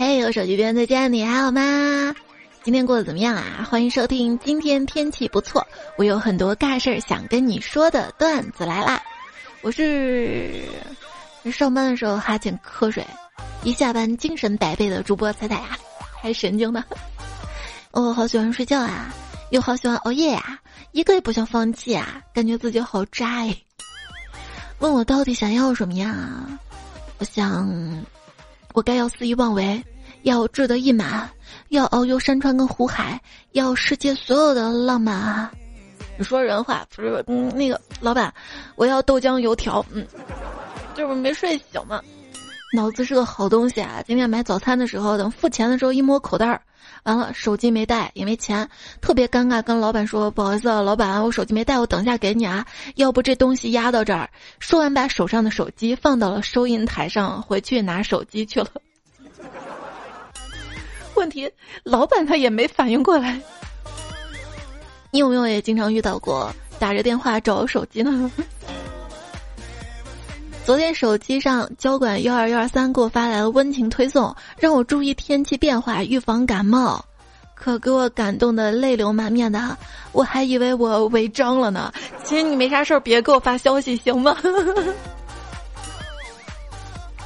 嘿，我手机边再见，你还好吗？今天过得怎么样啊？欢迎收听，今天天气不错，我有很多尬事儿想跟你说的段子来啦。我是上班的时候哈欠瞌睡，一下班精神百倍的主播彩彩啊，还神经呢。我好喜欢睡觉啊，又好喜欢熬夜呀，一个也不想放弃啊，感觉自己好渣哎。问我到底想要什么呀？我想，我该要肆意妄为，要志得意满，要遨游山川跟湖海，要世界所有的浪漫啊！你说人话不是？那个老板，我要豆浆油条。嗯，就是没睡醒嘛，脑子是个好东西啊！今天买早餐的时候，等付钱的时候一摸口袋儿。完了，手机没带，也没钱，特别尴尬。跟老板说：“不好意思，啊，老板，我手机没带，我等一下给你啊。要不这东西压到这儿。”说完，把手上的手机放到了收银台上，回去拿手机去了。问题，老板他也没反应过来。你有没有也经常遇到过打着电话找手机呢？昨天手机上交管幺二幺二三给我发来了温情推送，让我注意天气变化，预防感冒，可给我感动的泪流满面的，我还以为我违章了呢。其实你没啥事儿，别给我发消息行吗？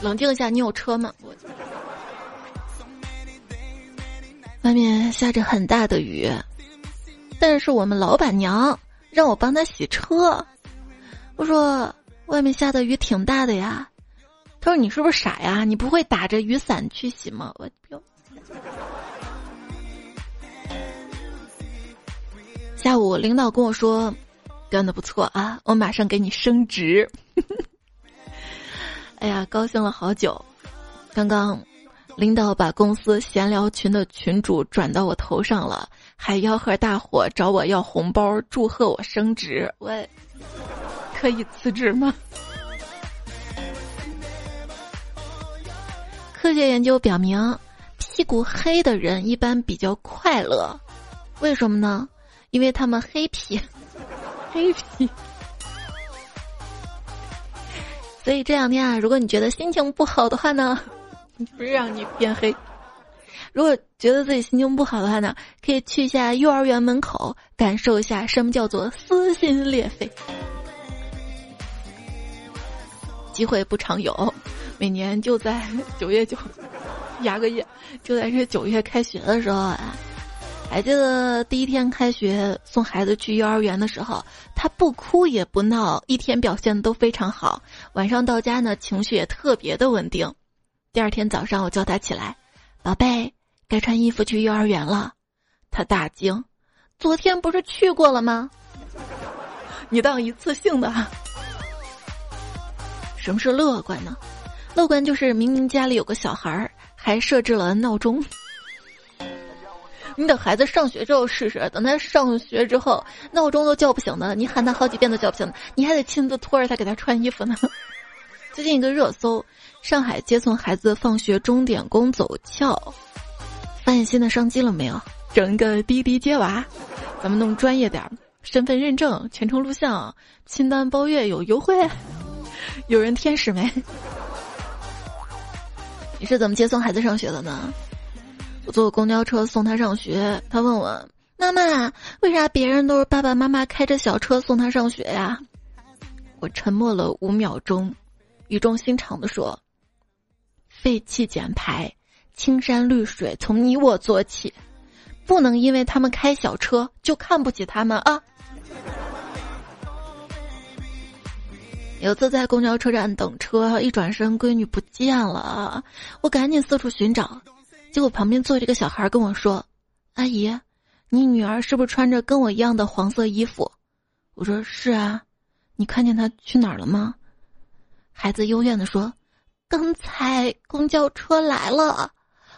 冷静一下，你有车吗？外面下着很大的雨，但是我们老板娘让我帮她洗车，我说。外面下的雨挺大的呀，他说：“你是不是傻呀？你不会打着雨伞去洗吗？”我彪。下午领导跟我说：“干的不错啊，我马上给你升职。” 哎呀，高兴了好久。刚刚领导把公司闲聊群的群主转到我头上了，还吆喝大伙找我要红包，祝贺我升职。我。可以辞职吗？科学研究表明，屁股黑的人一般比较快乐，为什么呢？因为他们黑皮，黑皮。所以这两天啊，如果你觉得心情不好的话呢，不是让你变黑。如果觉得自己心情不好的话呢，可以去一下幼儿园门口，感受一下什么叫做撕心裂肺。机会不常有，每年就在 九月九，压个夜，就在这九月开学的时候啊，还记得第一天开学送孩子去幼儿园的时候，他不哭也不闹，一天表现都非常好。晚上到家呢，情绪也特别的稳定。第二天早上我叫他起来，宝贝，该穿衣服去幼儿园了。他大惊，昨天不是去过了吗？你当一次性的。什么是乐观呢？乐观就是明明家里有个小孩儿，还设置了闹钟。你等孩子上学之后试试，等他上学之后，闹钟都叫不醒的，你喊他好几遍都叫不醒，你还得亲自拖着他给他穿衣服呢。最近一个热搜：上海接送孩子放学钟点工走俏，发现新的商机了没有？整一个滴滴接娃，咱们弄专业点儿，身份认证、全程录像、清单包月有优惠。有人天使没？你是怎么接送孩子上学的呢？我坐公交车送他上学，他问我妈妈，为啥别人都是爸爸妈妈开着小车送他上学呀？我沉默了五秒钟，语重心长的说：“废气减排，青山绿水从你我做起，不能因为他们开小车就看不起他们啊。”有次在公交车站等车，一转身，闺女不见了，我赶紧四处寻找，结果旁边坐着个小孩跟我说：“阿姨，你女儿是不是穿着跟我一样的黄色衣服？”我说：“是啊，你看见她去哪儿了吗？”孩子幽怨的说：“刚才公交车来了，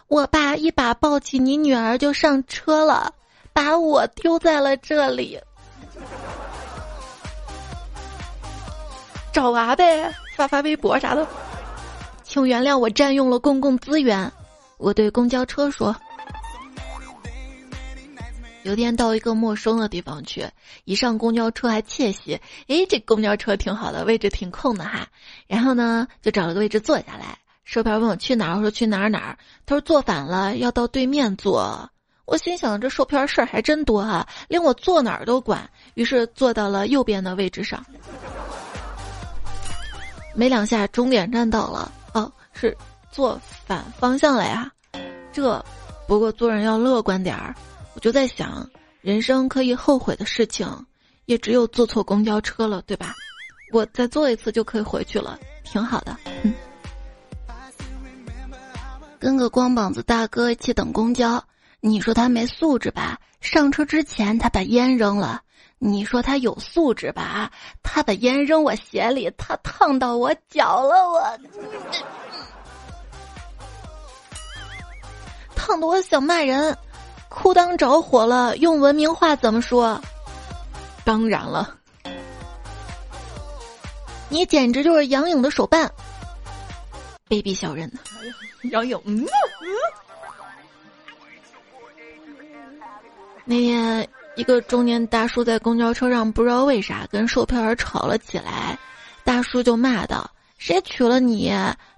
我爸一把抱起你女儿就上车了，把我丢在了这里。”找娃呗，发发微博啥的。请原谅我占用了公共资源。我对公交车说：“有天到一个陌生的地方去，一上公交车还窃喜，诶，这公交车挺好的，位置挺空的哈。然后呢，就找了个位置坐下来，售票问我去哪儿，我说去哪儿哪儿。他说坐反了，要到对面坐。我心想这售票事儿还真多啊，连我坐哪儿都管。于是坐到了右边的位置上。没两下，终点站到了。哦，是坐反方向了呀。这，不过做人要乐观点儿。我就在想，人生可以后悔的事情，也只有坐错公交车了，对吧？我再坐一次就可以回去了，挺好的。嗯。跟个光膀子大哥一起等公交，你说他没素质吧？上车之前他把烟扔了。你说他有素质吧？他把烟扔我鞋里，他烫到我脚了，我烫得我想骂人。裤裆着火了，用文明话怎么说？当然了，你简直就是杨颖的手办。卑鄙小人，杨颖，嗯嗯。那天，一个中年大叔在公交车上不知道为啥跟售票员吵了起来，大叔就骂道：“谁娶了你，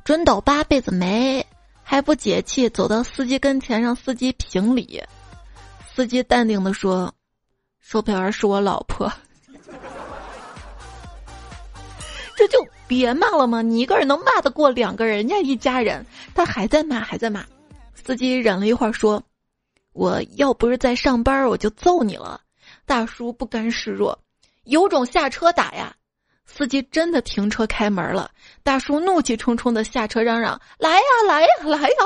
准倒八辈子霉！”还不解气，走到司机跟前让司机评理。司机淡定的说：“售票员是我老婆。”这就别骂了吗？你一个人能骂得过两个人？人家一家人，他还在骂，还在骂。司机忍了一会儿说：“我要不是在上班，我就揍你了。”大叔不甘示弱：“有种下车打呀！”司机真的停车开门了。大叔怒气冲冲的下车嚷嚷：“来呀，来呀，来呀！”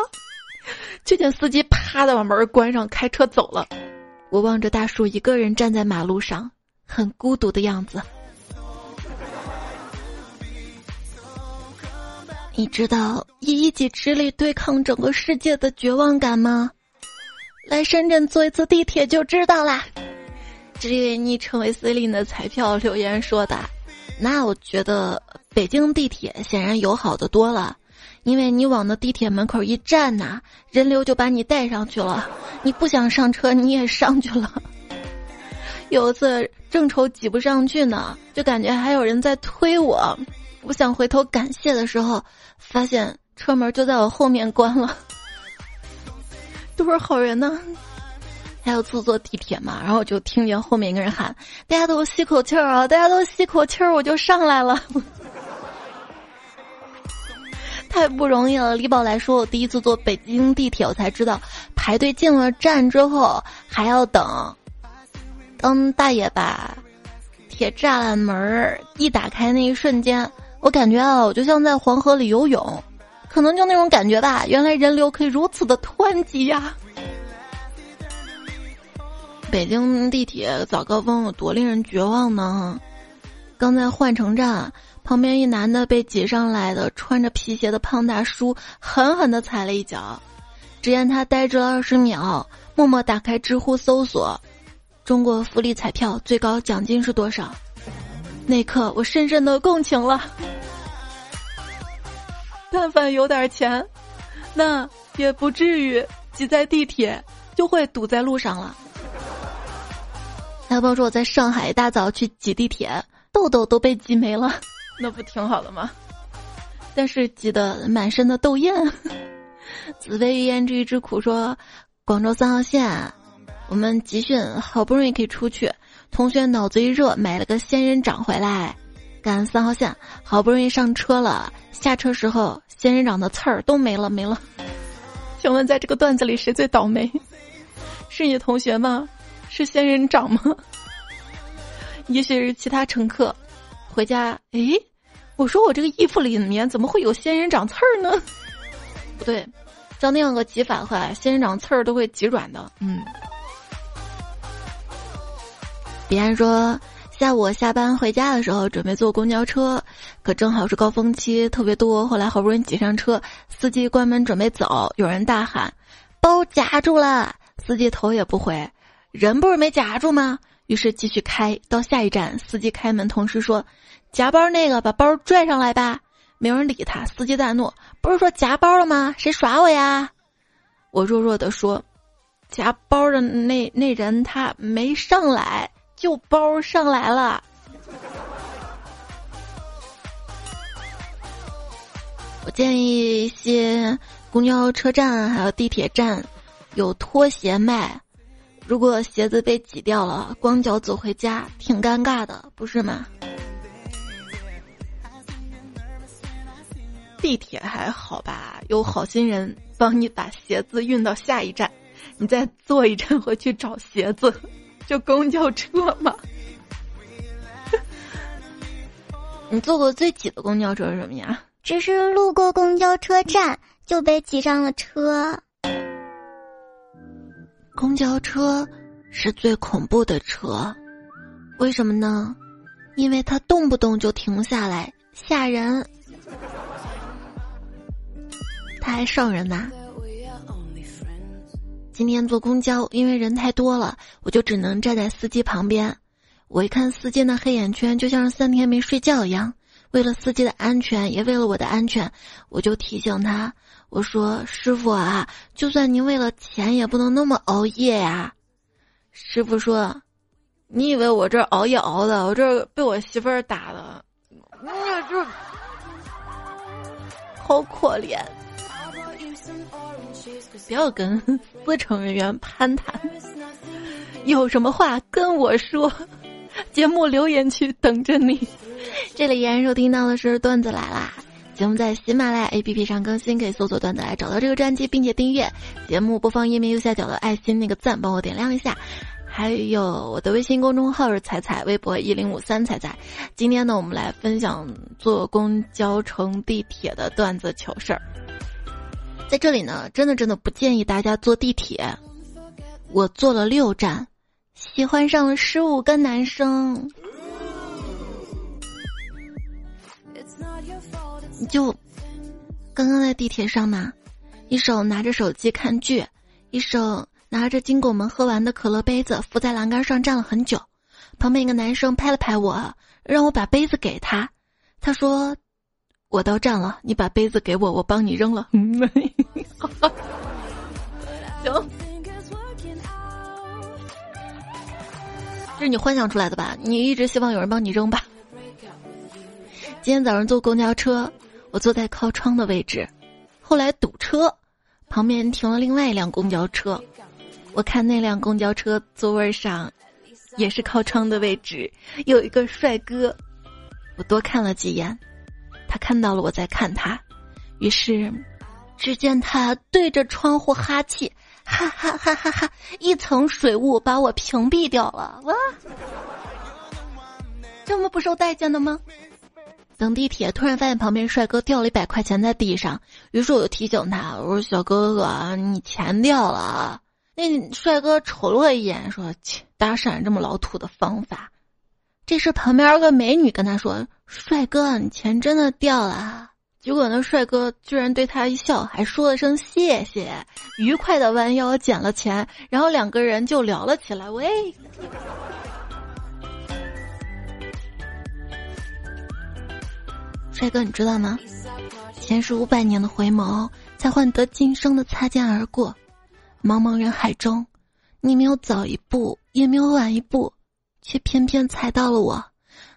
就见司机啪的把门关上，开车走了。我望着大叔一个人站在马路上，很孤独的样子。你知道以一己之力对抗整个世界的绝望感吗？来深圳坐一次地铁就知道啦。至于你成为 C 琳的彩票留言说的，那我觉得北京地铁显然友好的多了，因为你往那地铁门口一站呐，人流就把你带上去了，你不想上车你也上去了。有一次正愁挤不上去呢，就感觉还有人在推我。我想回头感谢的时候，发现车门就在我后面关了。都是好人呢。还有次坐地铁嘛，然后我就听见后面一个人喊：“大家都吸口气儿啊，大家都吸口气儿，我就上来了。”太不容易了。李宝来说，我第一次坐北京地铁，我才知道排队进了站之后还要等。当大爷把铁栅栏门一打开那一瞬间。我感觉啊，我就像在黄河里游泳，可能就那种感觉吧。原来人流可以如此的湍急呀！北京地铁早高峰有多令人绝望呢？刚在换乘站旁边，一男的被挤上来的穿着皮鞋的胖大叔狠狠的踩了一脚，只见他呆滞了二十秒，默默打开知乎搜索：“中国福利彩票最高奖金是多少？”那刻，我深深的共情了。但凡有点钱，那也不至于挤在地铁，就会堵在路上了。还有朋友说我在上海一大早去挤地铁，痘痘都被挤没了，那不挺好的吗？但是挤得满身的痘印。子非鱼焉知鱼之苦，说广州三号线，我们集训好不容易可以出去。同学脑子一热，买了个仙人掌回来。赶三号线，好不容易上车了，下车时候仙人掌的刺儿都没了，没了。请问在这个段子里谁最倒霉？是你同学吗？是仙人掌吗？也许是其他乘客。回家，诶，我说我这个衣服里面怎么会有仙人掌刺儿呢？不对，照那样个挤法的话，仙人掌刺儿都会挤软的。嗯。别人说，在我下班回家的时候，准备坐公交车，可正好是高峰期，特别多。后来好不容易挤上车，司机关门准备走，有人大喊：“包夹住了！”司机头也不回：“人不是没夹住吗？”于是继续开到下一站，司机开门，同时说：“夹包那个把包拽上来吧。”没有人理他，司机大怒：“不是说夹包了吗？谁耍我呀？”我弱弱的说：“夹包的那那人他没上来。”就包上来了，我建议一些公交车站还有地铁站有拖鞋卖，如果鞋子被挤掉了，光脚走回家挺尴尬的，不是吗？地铁还好吧，有好心人帮你把鞋子运到下一站，你再坐一站回去找鞋子，就公交车嘛。你坐过最挤的公交车是什么呀？只是路过公交车站就被挤上了车。公交车是最恐怖的车，为什么呢？因为它动不动就停下来，吓人。它还上人呐。今天坐公交，因为人太多了，我就只能站在司机旁边。我一看司机那黑眼圈，就像是三天没睡觉一样。为了司机的安全，也为了我的安全，我就提醒他：“我说师傅啊，就算您为了钱，也不能那么熬夜呀。”师傅说：“你以为我这熬夜熬的？我这被我媳妇儿打的，我这好可怜。”不要跟 司乘人员攀谈，有什么话跟我说。节目留言区等着你。这里依然收听到的是段子来啦，节目在喜马拉雅 APP 上更新，可以搜索段子来找到这个专辑，并且订阅。节目播放页面右下角的爱心那个赞，帮我点亮一下。还有我的微信公众号是彩彩，微博一零五三彩彩。今天呢，我们来分享坐公交乘地铁的段子糗事儿。在这里呢，真的真的不建议大家坐地铁。我坐了六站。喜欢上了十五个男生，就刚刚在地铁上嘛，一手拿着手机看剧，一手拿着经过我们喝完的可乐杯子，扶在栏杆上站了很久。旁边一个男生拍了拍我，让我把杯子给他。他说：“我到站了，你把杯子给我，我帮你扔了。” 行。是你幻想出来的吧？你一直希望有人帮你扔吧。今天早上坐公交车，我坐在靠窗的位置，后来堵车，旁边停了另外一辆公交车。我看那辆公交车座位上，也是靠窗的位置，有一个帅哥。我多看了几眼，他看到了我在看他，于是，只见他对着窗户哈气。哈哈哈哈哈！一层水雾把我屏蔽掉了，哇！这么不受待见的吗？等地铁，突然发现旁边帅哥掉了一百块钱在地上，于是我就提醒他：“我说小哥哥，你钱掉了。”那帅哥瞅了我一眼，说：“切，搭讪这么老土的方法。”这时旁边有个美女跟他说：“帅哥，你钱真的掉了。”结果那帅哥居然对他一笑，还说了声谢谢，愉快的弯腰捡了钱，然后两个人就聊了起来。喂，帅哥，你知道吗？前世五百年的回眸，才换得今生的擦肩而过。茫茫人海中，你没有早一步，也没有晚一步，却偏偏踩到了我。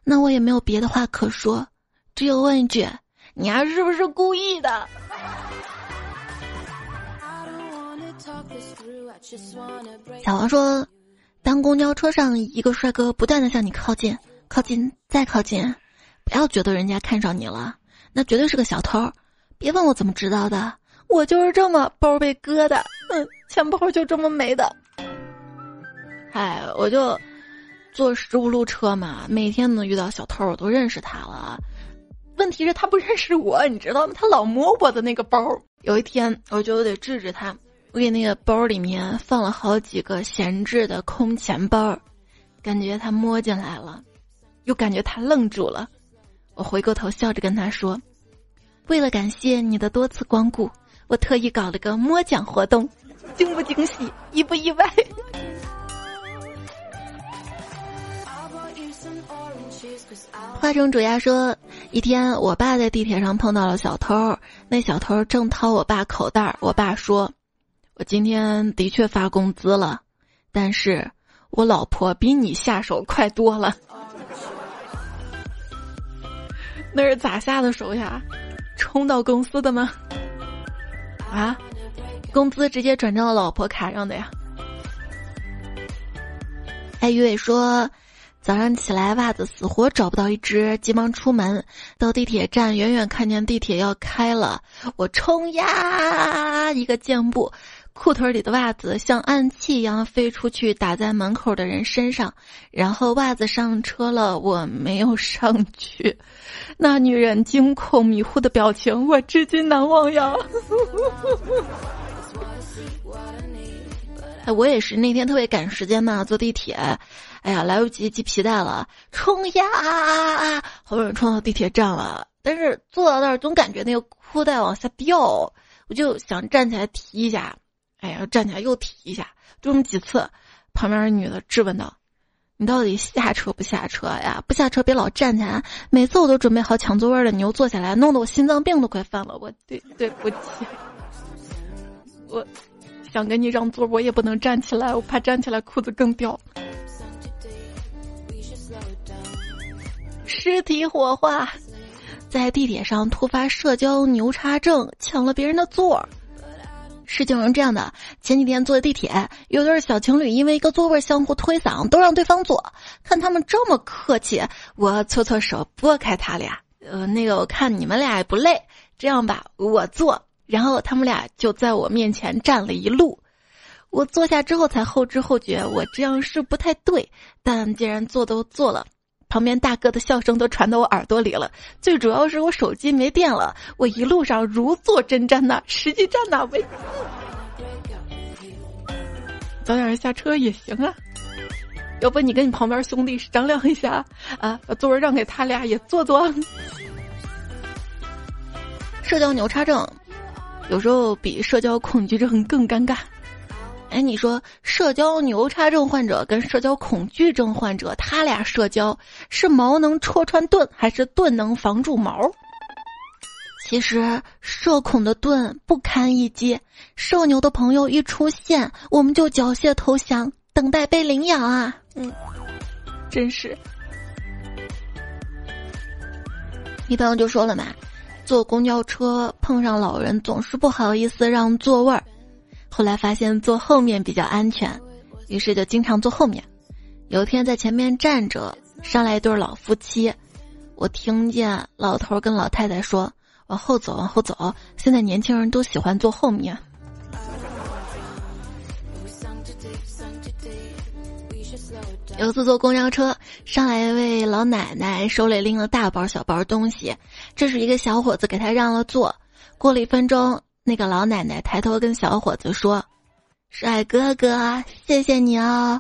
那我也没有别的话可说，只有问一句。你还是不是故意的？小王说：“当公交车上一个帅哥不断的向你靠近，靠近再靠近，不要觉得人家看上你了，那绝对是个小偷。别问我怎么知道的，我就是这么包被割的，嗯，钱包就这么没的。哎，我就坐十五路车嘛，每天能遇到小偷，我都认识他了。”问题是，他不认识我，你知道吗？他老摸我的那个包。有一天，我觉得我得治治他。我给那个包里面放了好几个闲置的空钱包，感觉他摸进来了，又感觉他愣住了。我回过头笑着跟他说：“为了感谢你的多次光顾，我特意搞了个摸奖活动，惊不惊喜，意不意外？”花生主鸭说：“一天，我爸在地铁上碰到了小偷，那小偷正掏我爸口袋。我爸说：‘我今天的确发工资了，但是我老婆比你下手快多了。’那是咋下的手呀？冲到公司的吗？啊，工资直接转账到老婆卡上的呀。哎，于伟说，早上起来袜子死活找不到一只，急忙出门，到地铁站，远远看见地铁要开了，我冲呀，一个箭步。裤腿里的袜子像暗器一样飞出去，打在门口的人身上，然后袜子上车了，我没有上去。那女人惊恐迷糊的表情，我至今难忘呀。哎，我也是那天特别赶时间嘛，坐地铁，哎呀，来不及系皮带了，冲呀！好不容易冲到地铁站了，但是坐到那儿总感觉那个裤带往下掉，我就想站起来提一下。哎呀，站起来又提一下，就这么几次。旁边女的质问道：“你到底下车不下车呀？不下车别老站起来。每次我都准备好抢座位的，你又坐下来，弄得我心脏病都快犯了。我对对不起，我想给你让座，我也不能站起来，我怕站起来裤子更掉。”尸体火化，在地铁上突发社交牛叉症，抢了别人的座儿。事情是这样的，前几天坐地铁，有对小情侣因为一个座位相互推搡，都让对方坐。看他们这么客气，我搓搓手拨开他俩。呃，那个我看你们俩也不累，这样吧，我坐。然后他们俩就在我面前站了一路。我坐下之后才后知后觉，我这样是不太对。但既然坐都坐了。旁边大哥的笑声都传到我耳朵里了，最主要是我手机没电了，我一路上如坐针毡呐，实际站哪位？早点下车也行啊，要不你跟你旁边兄弟商量一下啊，把座位让给他俩也坐坐。社交牛叉症，有时候比社交恐惧症更尴尬。哎，你说社交牛叉症患者跟社交恐惧症患者，他俩社交是矛能戳穿盾，还是盾能防住矛？其实社恐的盾不堪一击，社牛的朋友一出现，我们就缴械投降，等待被领养啊！嗯，真是。一朋友就说了嘛，坐公交车碰上老人，总是不好意思让座位儿。后来发现坐后面比较安全，于是就经常坐后面。有一天在前面站着，上来一对老夫妻，我听见老头跟老太太说：“往后走，往后走。”现在年轻人都喜欢坐后面。有次坐公交车，上来一位老奶奶，手里拎了大包小包东西，这是一个小伙子给他让了座。过了一分钟。那个老奶奶抬头跟小伙子说：“帅哥哥，谢谢你哦。”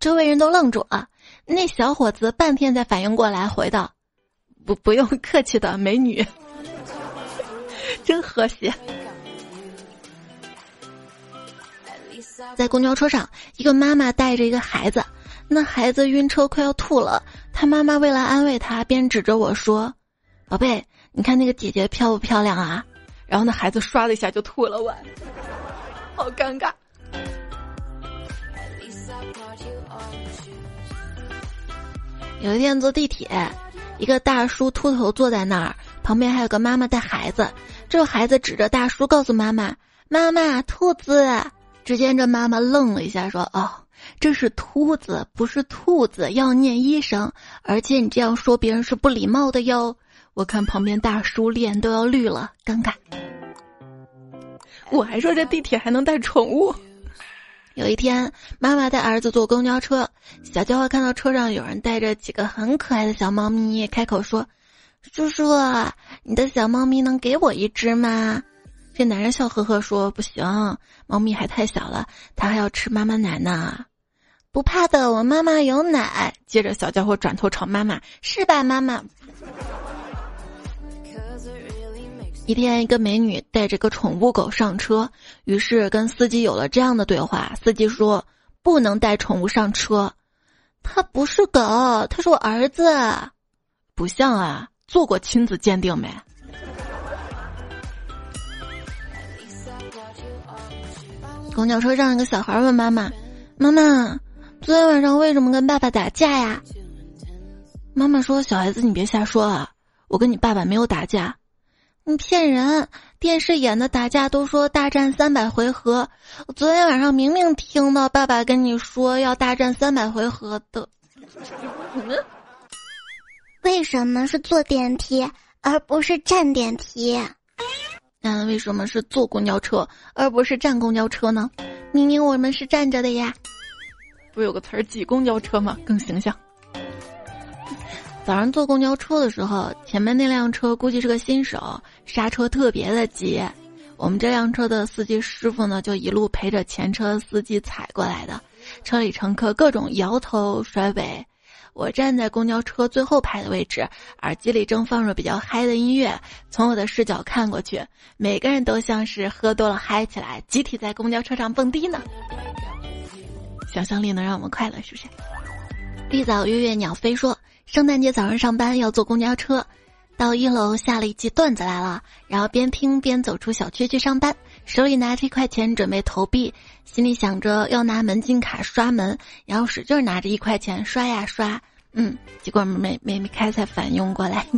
周围人都愣住了。那小伙子半天才反应过来，回道：“不，不用客气的，美女，真和谐。”在公交车上，一个妈妈带着一个孩子，那孩子晕车快要吐了，他妈妈为了安慰他，边指着我说：“宝贝，你看那个姐姐漂不漂亮啊？”然后那孩子唰的一下就吐了，我好尴尬。有一天坐地铁，一个大叔秃头坐在那儿，旁边还有个妈妈带孩子。这个孩子指着大叔告诉妈妈：“妈妈，兔子。”只见这妈妈愣了一下，说：“哦，这是秃子，不是兔子，要念医生。而且你这样说别人是不礼貌的哟。”我看旁边大叔脸都要绿了，尴尬。我还说这地铁还能带宠物。有一天，妈妈带儿子坐公交车，小家伙看到车上有人带着几个很可爱的小猫咪，开口说：“叔叔，你的小猫咪能给我一只吗？”这男人笑呵呵说：“不行，猫咪还太小了，它还要吃妈妈奶呢。”不怕的，我妈妈有奶。接着，小家伙转头朝妈妈：“是吧，妈妈？”一天，一个美女带着个宠物狗上车，于是跟司机有了这样的对话：司机说不能带宠物上车，它不是狗，它是我儿子，不像啊，做过亲子鉴定没？公交车上，一个小孩问妈妈：“妈妈，昨天晚上为什么跟爸爸打架呀？”妈妈说：“小孩子，你别瞎说啊，我跟你爸爸没有打架。”你骗人！电视演的打架都说大战三百回合，我昨天晚上明明听到爸爸跟你说要大战三百回合的。为什么是坐电梯而不是站电梯？那为什么是坐公交车而不是站公交车呢？明明我们是站着的呀。不是有个词儿挤公交车吗？更形象。早上坐公交车的时候，前面那辆车估计是个新手，刹车特别的急。我们这辆车的司机师傅呢，就一路陪着前车司机踩过来的。车里乘客各种摇头甩尾。我站在公交车最后排的位置，耳机里正放着比较嗨的音乐。从我的视角看过去，每个人都像是喝多了嗨起来，集体在公交车上蹦迪呢。想象力能让我们快乐，是不是？绿藻月月鸟飞说。圣诞节早上上班要坐公交车，到一楼下了一记段子来了，然后边听边走出小区去上班，手里拿着一块钱准备投币，心里想着要拿门禁卡刷门，然后使劲拿着一块钱刷呀刷，嗯，结果没没没开才反应过来。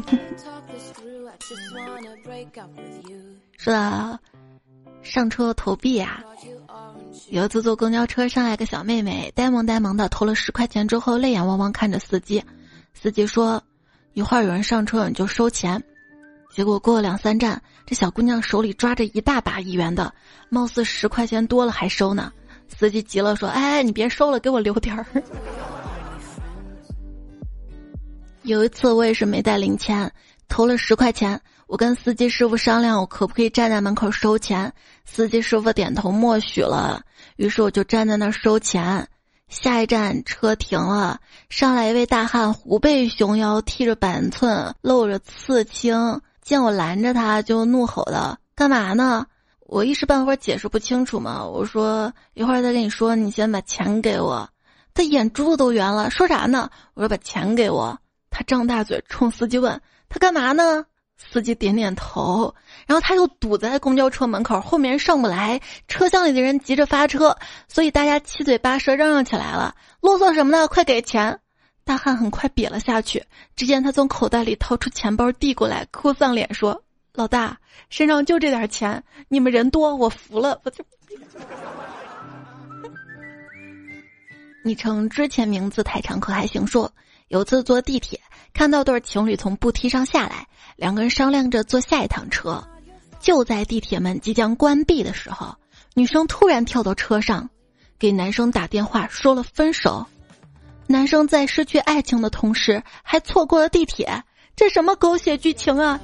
说到上车投币啊，有一次坐公交车上来个小妹妹，呆萌呆萌的投了十块钱之后，泪眼汪汪看着司机。司机说：“一会儿有人上车，你就收钱。”结果过了两三站，这小姑娘手里抓着一大把一元的，貌似十块钱多了还收呢。司机急了说：“哎，你别收了，给我留点儿。” 有一次我也是没带零钱，投了十块钱，我跟司机师傅商量，我可不可以站在门口收钱？司机师傅点头默许了，于是我就站在那儿收钱。下一站车停了，上来一位大汉，虎背熊腰，剃着板寸，露着刺青。见我拦着他，就怒吼的：“干嘛呢？”我一时半会儿解释不清楚嘛。我说：“一会儿再跟你说，你先把钱给我。”他眼珠子都圆了，说啥呢？我说：“把钱给我。”他张大嘴冲司机问：“他干嘛呢？”司机点点头，然后他又堵在公交车门口，后面上不来，车厢里的人急着发车，所以大家七嘴八舌嚷嚷起来了：“啰嗦什么呢？快给钱！”大汉很快瘪了下去。只见他从口袋里掏出钱包递过来，哭丧脸说：“老大，身上就这点钱，你们人多，我服了。”我就，昵称之前名字太长可还行说，有次坐地铁。看到对情侣从步梯上下来，两个人商量着坐下一趟车。就在地铁门即将关闭的时候，女生突然跳到车上，给男生打电话说了分手。男生在失去爱情的同时，还错过了地铁，这什么狗血剧情啊！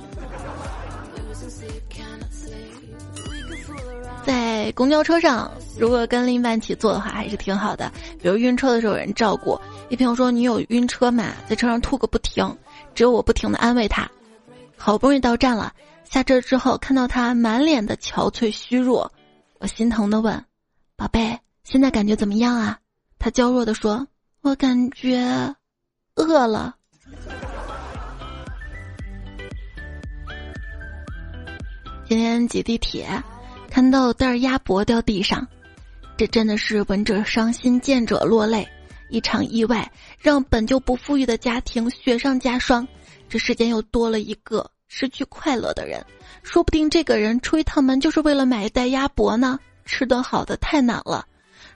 在公交车上，如果跟另一半一起坐的话，还是挺好的。比如晕车的时候有人照顾。一朋友说：“你有晕车吗？在车上吐个不停，只有我不停的安慰他。好不容易到站了，下车之后看到他满脸的憔悴虚弱，我心疼的问：宝贝，现在感觉怎么样啊？他娇弱的说：我感觉饿了。今天挤地铁。”看到袋鸭脖掉地上，这真的是闻者伤心，见者落泪。一场意外让本就不富裕的家庭雪上加霜，这世间又多了一个失去快乐的人。说不定这个人出一趟门就是为了买一袋鸭脖呢。吃顿好的太难了，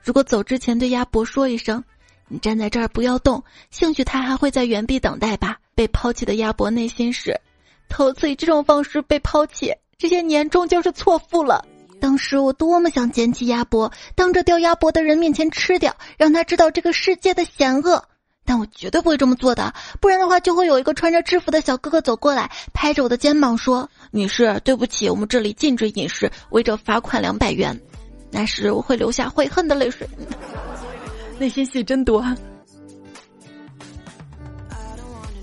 如果走之前对鸭脖说一声：“你站在这儿不要动”，兴许他还会在原地等待吧。被抛弃的鸭脖内心是：头次以这种方式被抛弃，这些年终究是错付了。当时我多么想捡起鸭脖，当着掉鸭脖的人面前吃掉，让他知道这个世界的险恶。但我绝对不会这么做的，不然的话就会有一个穿着制服的小哥哥走过来，拍着我的肩膀说：“女士，对不起，我们这里禁止饮食，违者罚款两百元。”那时我会流下悔恨的泪水，内心戏真多。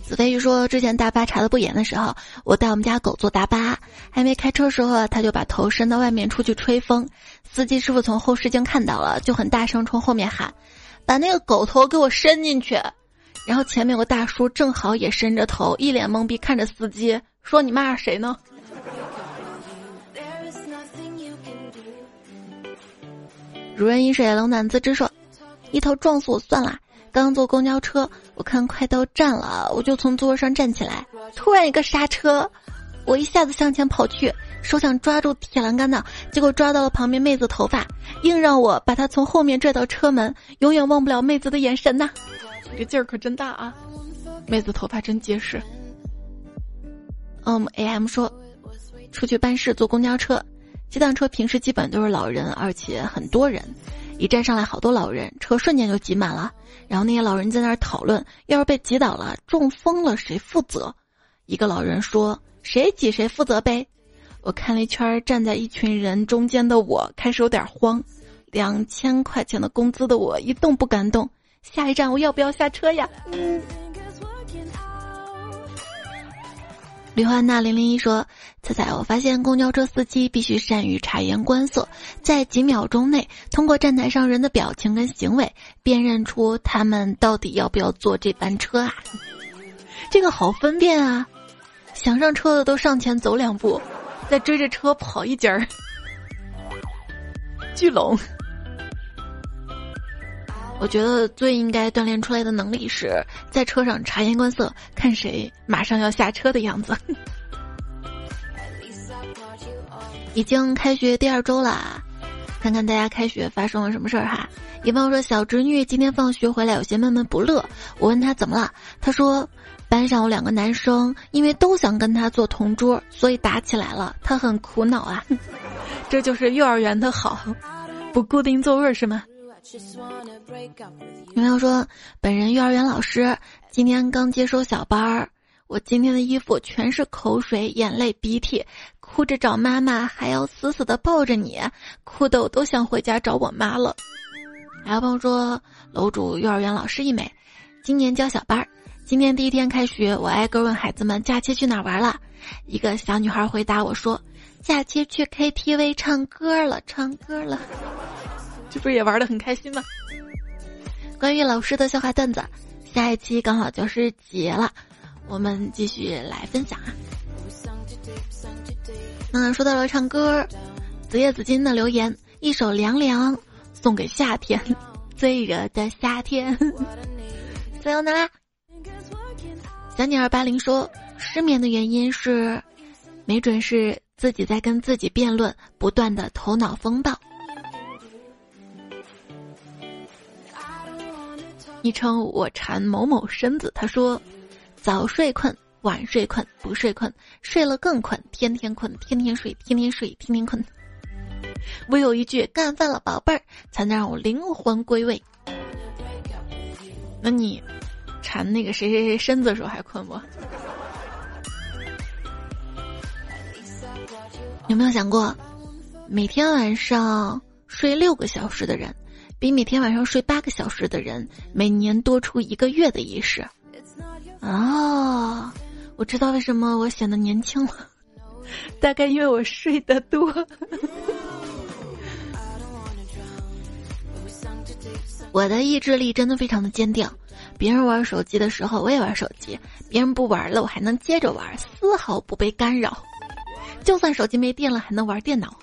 子飞鱼说：“之前大巴查的不严的时候，我带我们家狗坐大巴，还没开车时候，他就把头伸到外面出去吹风。司机师傅从后视镜看到了，就很大声冲后面喊：‘把那个狗头给我伸进去！’然后前面有个大叔正好也伸着头，一脸懵逼看着司机说：‘你骂谁呢？’如人饮水，冷暖自知。说，一头撞死我算了。”刚坐公交车，我看快到站了，我就从座位上站起来，突然一个刹车，我一下子向前跑去，手想抓住铁栏杆的，结果抓到了旁边妹子头发，硬让我把她从后面拽到车门，永远忘不了妹子的眼神呐。这劲儿可真大啊！妹子头发真结实。嗯，am 说，出去办事坐公交车，这辆车平时基本都是老人，而且很多人，一站上来好多老人，车瞬间就挤满了。然后那些老人在那儿讨论，要是被挤倒了、中风了，谁负责？一个老人说：“谁挤谁负责呗。”我看了一圈，站在一群人中间的我开始有点慌。两千块钱的工资的我一动不敢动。下一站我要不要下车呀？嗯。李焕娜零零一说：“彩彩，我发现公交车司机必须善于察言观色，在几秒钟内通过站台上人的表情跟行为，辨认出他们到底要不要坐这班车啊。这个好分辨啊！想上车的都上前走两步，再追着车跑一截儿，聚拢。我觉得最应该锻炼出来的能力是在车上察言观色，看谁马上要下车的样子。已经开学第二周了，看看大家开学发生了什么事儿哈。一朋友说小侄女今天放学回来有些闷闷不乐，我问他怎么了，他说班上有两个男生因为都想跟他做同桌，所以打起来了，他很苦恼啊。这就是幼儿园的好，不固定座位是吗？有朋友说，本人幼儿园老师，今天刚接收小班儿，我今天的衣服全是口水、眼泪、鼻涕，哭着找妈妈，还要死死的抱着你，哭的我都想回家找我妈了。还有朋友说，楼主幼儿园老师一枚，今年教小班儿，今天第一天开学，我挨个问孩子们假期去哪玩了，一个小女孩回答我说，假期去 KTV 唱歌了，唱歌了。这不是也玩的很开心吗？关于老师的笑话段子，下一期刚好就是节了，我们继续来分享啊。那说到了唱歌，紫夜紫金的留言，一首凉凉送给夏天，最热的夏天。加油呢啦！小女儿八零说，失眠的原因是，没准是自己在跟自己辩论，不断的头脑风暴。昵称我馋某某身子，他说：“早睡困，晚睡困，不睡困，睡了更困，天天困，天天睡，天天睡，天天困。唯有一句干饭了，宝贝儿，才能让我灵魂归位。”那你馋那个谁谁谁身子的时候还困不？有没有想过，每天晚上睡六个小时的人？比每天晚上睡八个小时的人每年多出一个月的意识。哦，我知道为什么我显得年轻了，大概因为我睡得多。我的意志力真的非常的坚定，别人玩手机的时候我也玩手机，别人不玩了我还能接着玩，丝毫不被干扰。就算手机没电了还能玩电脑。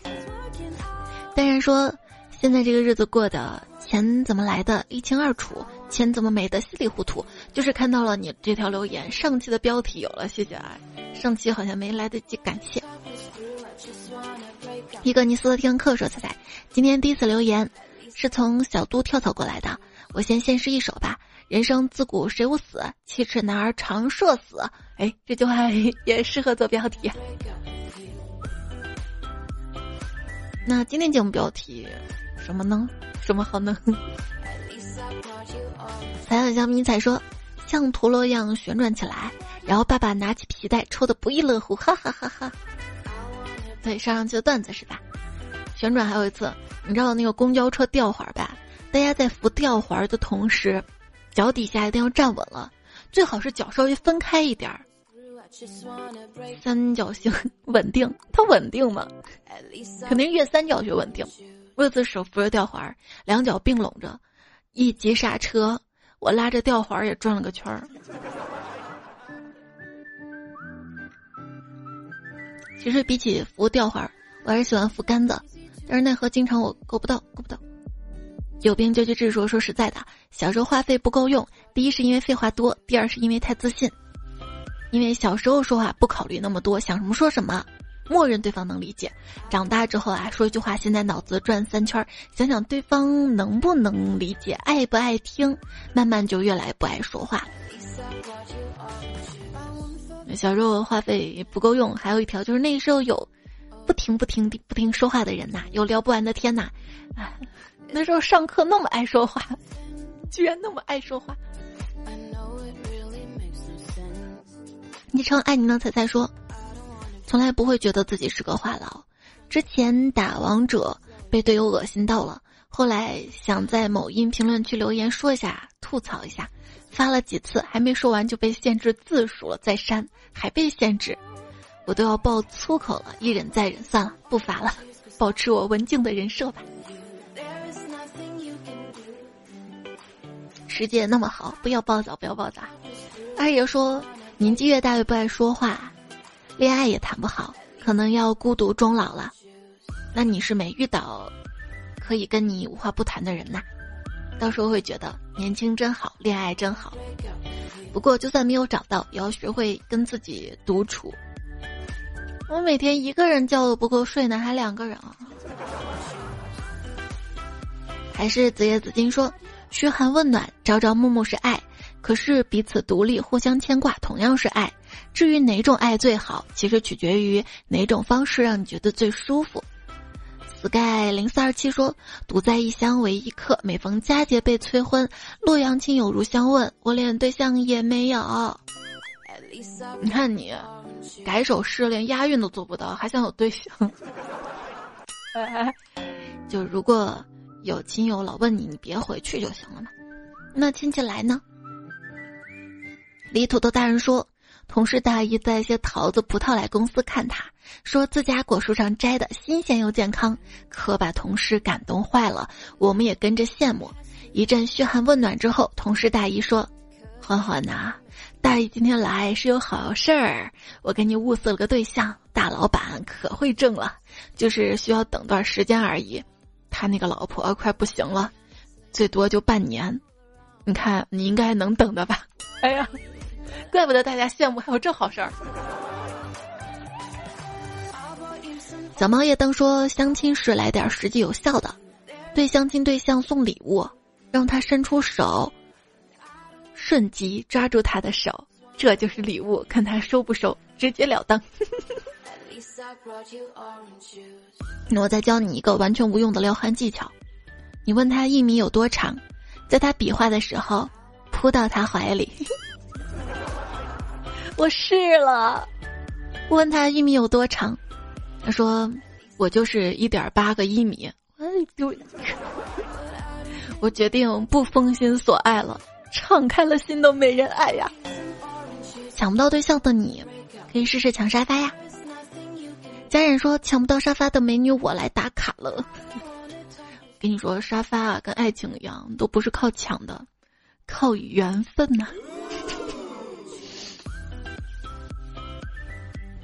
当然说，现在这个日子过得。钱怎么来的，一清二楚；钱怎么没的，稀里糊涂。就是看到了你这条留言，上期的标题有了，谢谢啊！上期好像没来得及感谢。一个尼斯的听课说：“彩彩，今天第一次留言，是从小都跳槽过来的。我先献诗一首吧：人生自古谁无死，七尺男儿常社死。哎，这句话也适合做标题。那今天节目标题什么呢？”什么好呢？彩彩小迷彩说，像陀螺一样旋转起来，然后爸爸拿起皮带抽的不亦乐乎，哈哈哈哈。对，上上期的段子是吧？旋转还有一次，你知道那个公交车吊环吧？大家在扶吊环的同时，脚底下一定要站稳了，最好是脚稍微分开一点儿，三角形稳定。它稳定吗？肯定越三角越稳定。各自手扶着吊环，两脚并拢着，一急刹车，我拉着吊环也转了个圈儿。其实比起扶吊环，我还是喜欢扶杆子，但是奈何经常我够不到，够不到。有病就去治。说说实在的，小时候话费不够用，第一是因为废话多，第二是因为太自信。因为小时候说话不考虑那么多，想什么说什么，默认对方能理解。长大之后啊，说一句话，现在脑子转三圈，想想对方能不能理解，爱不爱听，慢慢就越来越不爱说话。小时候话费不够用，还有一条就是那时候有不停不停不停说话的人呐，有聊不完的天呐。啊，那时候上课那么爱说话，居然那么爱说话。昵称爱你呢彩彩说，从来不会觉得自己是个话痨。之前打王者被队友恶心到了，后来想在某音评论区留言说一下，吐槽一下。发了几次还没说完就被限制字数了，再删还被限制，我都要爆粗口了，一忍再忍，算了，不发了，保持我文静的人设吧。世界那么好，不要暴躁，不要暴躁。二爷说，年纪越大越不爱说话，恋爱也谈不好，可能要孤独终老了。那你是没遇到可以跟你无话不谈的人呐？到时候会觉得年轻真好，恋爱真好。不过就算没有找到，也要学会跟自己独处。我每天一个人觉都不够睡呢，还两个人啊？还是子夜紫金说，嘘寒问暖，朝朝暮暮是爱，可是彼此独立，互相牵挂，同样是爱。至于哪种爱最好，其实取决于哪种方式让你觉得最舒服。sky 零四二七说：“独在异乡为异客，每逢佳节被催婚。洛阳亲友如相问，我连对象也没有。你看你，改首诗连押韵都做不到，还想有对象？就如果有亲友老问你，你别回去就行了嘛。那亲戚来呢？”李土豆大人说。同事大姨带些桃子、葡萄来公司看他，说自家果树上摘的，新鲜又健康，可把同事感动坏了。我们也跟着羡慕。一阵嘘寒问暖之后，同事大姨说：“欢欢呐，大姨今天来是有好事儿，我给你物色了个对象，大老板可会挣了，就是需要等段时间而已。他那个老婆快不行了，最多就半年，你看你应该能等的吧？哎呀。”怪不得大家羡慕，还有这好事儿。小猫夜灯说：“相亲时来点实际有效的，对相亲对象送礼物，让他伸出手，瞬即抓住他的手，这就是礼物，看他收不收，直截了当。”我再教你一个完全无用的撩汉技巧，你问他一米有多长，在他比划的时候，扑到他怀里。我试了，问他一米有多长，他说我就是一点八个一米。就我决定不封心锁爱了，敞开了心都没人爱呀。抢不到对象的你，可以试试抢沙发呀。家人说抢不到沙发的美女，我来打卡了。跟你说，沙发啊，跟爱情一样，都不是靠抢的，靠缘分呐。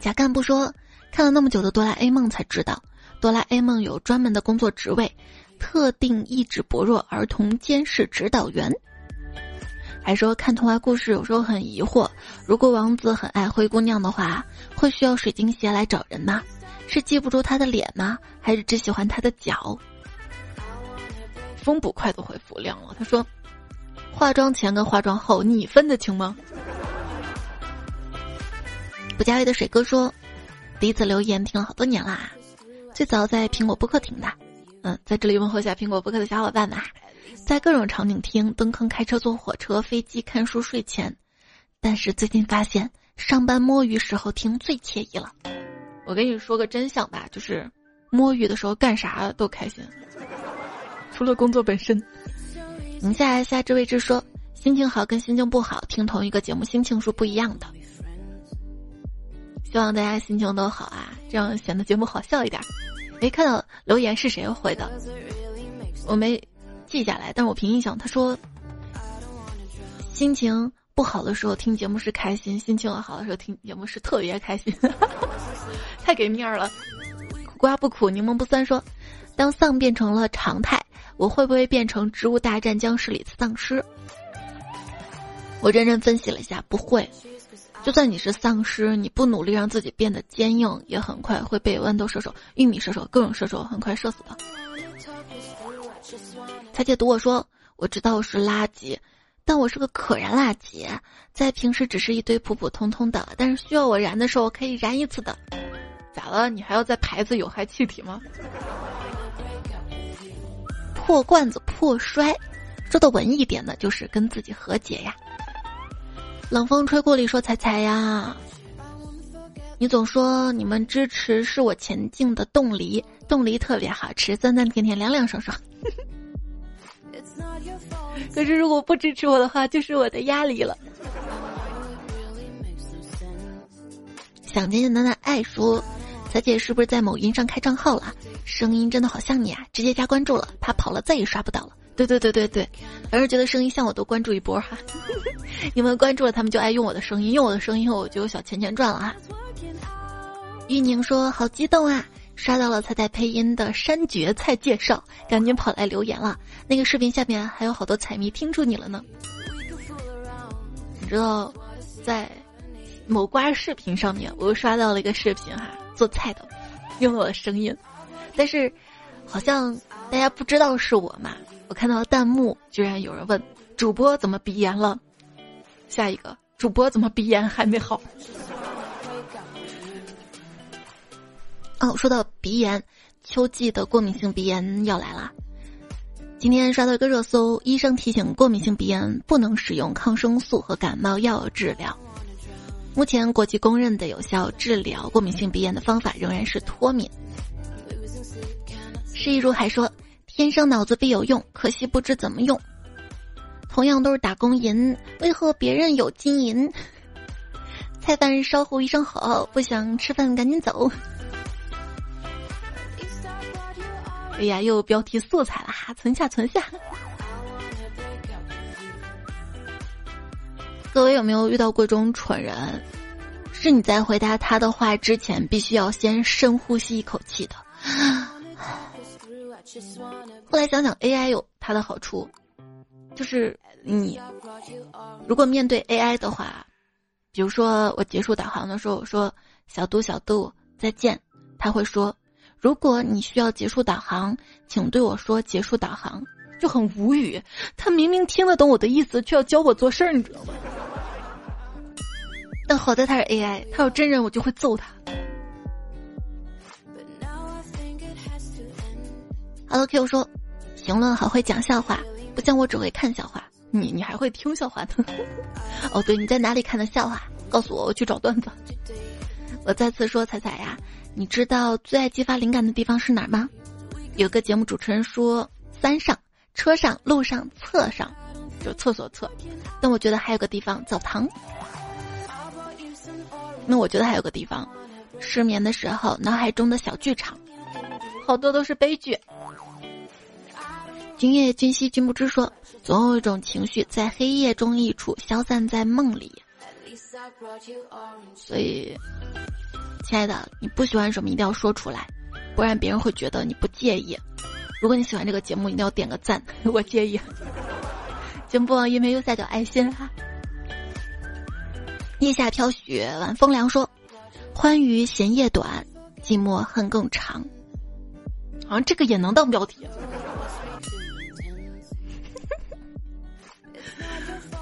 贾干部说：“看了那么久的哆啦 A 梦，才知道哆啦 A 梦有专门的工作职位——特定意志薄弱儿童监视指导员。”还说看童话故事有时候很疑惑：如果王子很爱灰姑娘的话，会需要水晶鞋来找人吗？是记不住她的脸吗？还是只喜欢她的脚？风捕快都回复亮了，他说：“化妆前跟化妆后，你分得清吗？”不加位的水哥说：“第一次留言听了好多年啦，最早在苹果播客听的。嗯，在这里问候一下苹果播客的小伙伴们，在各种场景听，蹲坑、开车、坐火车、飞机、看书、睡前。但是最近发现，上班摸鱼时候听最惬意了。我跟你说个真相吧，就是摸鱼的时候干啥都开心，除了工作本身。宁夏夏之位置说，心情好跟心情不好听同一个节目，心情是不一样的。”希望大家心情都好啊，这样显得节目好笑一点。没看到留言是谁回的，我没记下来，但是我凭印象，他说心情不好的时候听节目是开心，心情好的时候听节目是特别开心，太给面儿了。苦瓜不苦，柠檬不酸。说，当丧变成了常态，我会不会变成《植物大战僵尸》里的丧尸？我认真分析了一下，不会。就算你是丧尸，你不努力让自己变得坚硬，也很快会被豌豆射手、玉米射手、各种射手很快射死的。彩姐读我说，我知道我是垃圾，但我是个可燃垃圾，在平时只是一堆普普通通的，但是需要我燃的时候可以燃一次的。咋了？你还要在牌子有害气体吗？破罐子破摔，说的文艺点的，就是跟自己和解呀。冷风吹过里说：“彩彩呀，你总说你们支持是我前进的动力，动力特别好吃，酸酸甜甜，凉凉爽爽。可是如果不支持我的话，就是我的压力了。”想简简单单爱说。彩姐是不是在某音上开账号了？声音真的好像你啊！直接加关注了，怕跑了再也刷不到了。对对对对对，而是觉得声音像我，都关注一波哈。你们关注了，他们就爱用我的声音，用我的声音我就有小钱钱赚了哈。玉宁说好激动啊，刷到了他在配音的山蕨菜介绍，赶紧跑来留言了。那个视频下面还有好多彩迷听出你了呢。你知道，在某瓜视频上面，我又刷到了一个视频哈。做菜的，用了我的声音，但是好像大家不知道是我嘛。我看到弹幕居然有人问主播怎么鼻炎了，下一个主播怎么鼻炎还没好？哦，说到鼻炎，秋季的过敏性鼻炎要来了。今天刷到一个热搜，医生提醒过敏性鼻炎不能使用抗生素和感冒药治疗。目前国际公认的有效治疗过敏性鼻炎的方法仍然是脱敏。施一如还说：“天生脑子必有用，可惜不知怎么用。”同样都是打工银，为何别人有金银？菜饭烧糊一声吼，不想吃饭赶紧走。哎呀，又有标题素材了哈，存下存下。各位有没有遇到过这种蠢人？是你在回答他的话之前，必须要先深呼吸一口气的。后来想想，AI 有它的好处，就是你如果面对 AI 的话，比如说我结束导航的时候，我说小度小度再见，他会说，如果你需要结束导航，请对我说结束导航，就很无语。他明明听得懂我的意思，却要教我做事儿，你知道吗？但好在他是 AI，他要真人我就会揍他。Hello Q 说，评论好会讲笑话，不像我只会看笑话。你你还会听笑话呢？哦，对，你在哪里看的笑话？告诉我，我去找段子。我再次说，彩彩呀，你知道最爱激发灵感的地方是哪儿吗？有个节目主持人说，三上：车上、路上、厕上，就厕所厕。但我觉得还有个地方，澡堂。那我觉得还有个地方，失眠的时候脑海中的小剧场，好多都是悲剧。今夜君兮君不知说，总有一种情绪在黑夜中溢出，消散在梦里。所以，亲爱的，你不喜欢什么一定要说出来，不然别人会觉得你不介意。如果你喜欢这个节目，一定要点个赞，我介意。节目播放页面右下角爱心哈。夜下飘雪，晚风凉。说，欢愉嫌夜短，寂寞恨更长。好像这个也能当标题。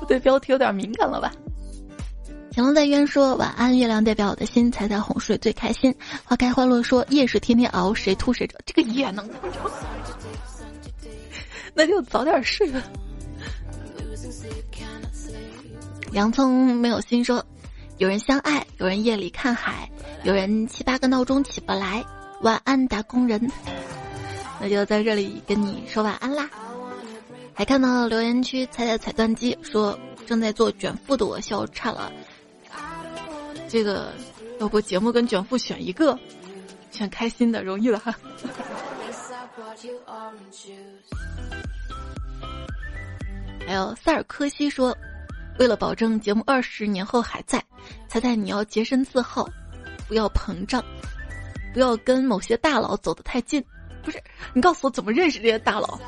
对标题有点敏感了吧？乾隆在渊说晚安，月亮代表我的心，彩彩哄睡最开心。花开花落说夜是天天熬，谁吐谁着，这个也能。那就早点睡吧。洋葱没有心说，有人相爱，有人夜里看海，有人七八个闹钟起不来。晚安，打工人。那就在这里跟你说晚安啦。还看到留言区踩踩踩断机，说正在做卷腹的我笑岔了。这个要不节目跟卷腹选一个，选开心的容易了哈。还有塞尔科西说。为了保证节目二十年后还在，猜猜你要洁身自好，不要膨胀，不要跟某些大佬走得太近。不是，你告诉我怎么认识这些大佬？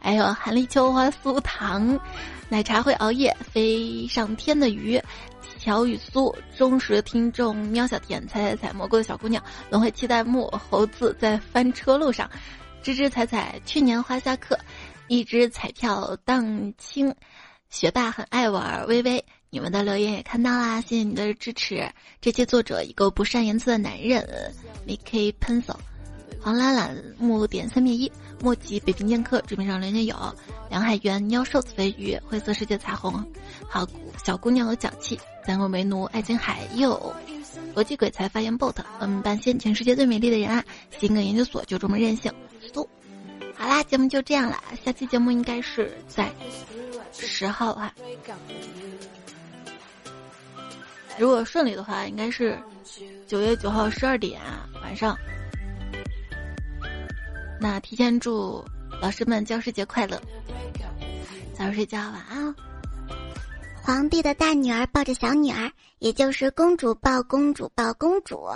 还有韩立秋花酥糖，奶茶会熬夜，飞上天的鱼，乔雨苏，忠实听众喵小甜，采采采蘑菇的小姑娘，轮回期待木猴子在翻车路上，吱吱踩踩，去年花下课，一只彩票荡青，学霸很爱玩，微微。你们的留言也看到啦，谢谢你的支持。这期作者一个不善言辞的男人，Mickey Pencil，黄懒懒木点三灭一，莫吉北平剑客，纸面上人家有梁海源喵瘦子飞鱼，灰色世界彩虹，好小姑娘有脚气，三国为奴爱琴海又，国际鬼才发言 bot，嗯，半仙全世界最美丽的人啊，新梗研究所就这么任性，苏，好啦，节目就这样了，下期节目应该是在十号哈。如果顺利的话，应该是九月九号十二点晚上。那提前祝老师们教师节快乐，早点睡觉，晚安。皇帝的大女儿抱着小女儿，也就是公主抱公主抱公主。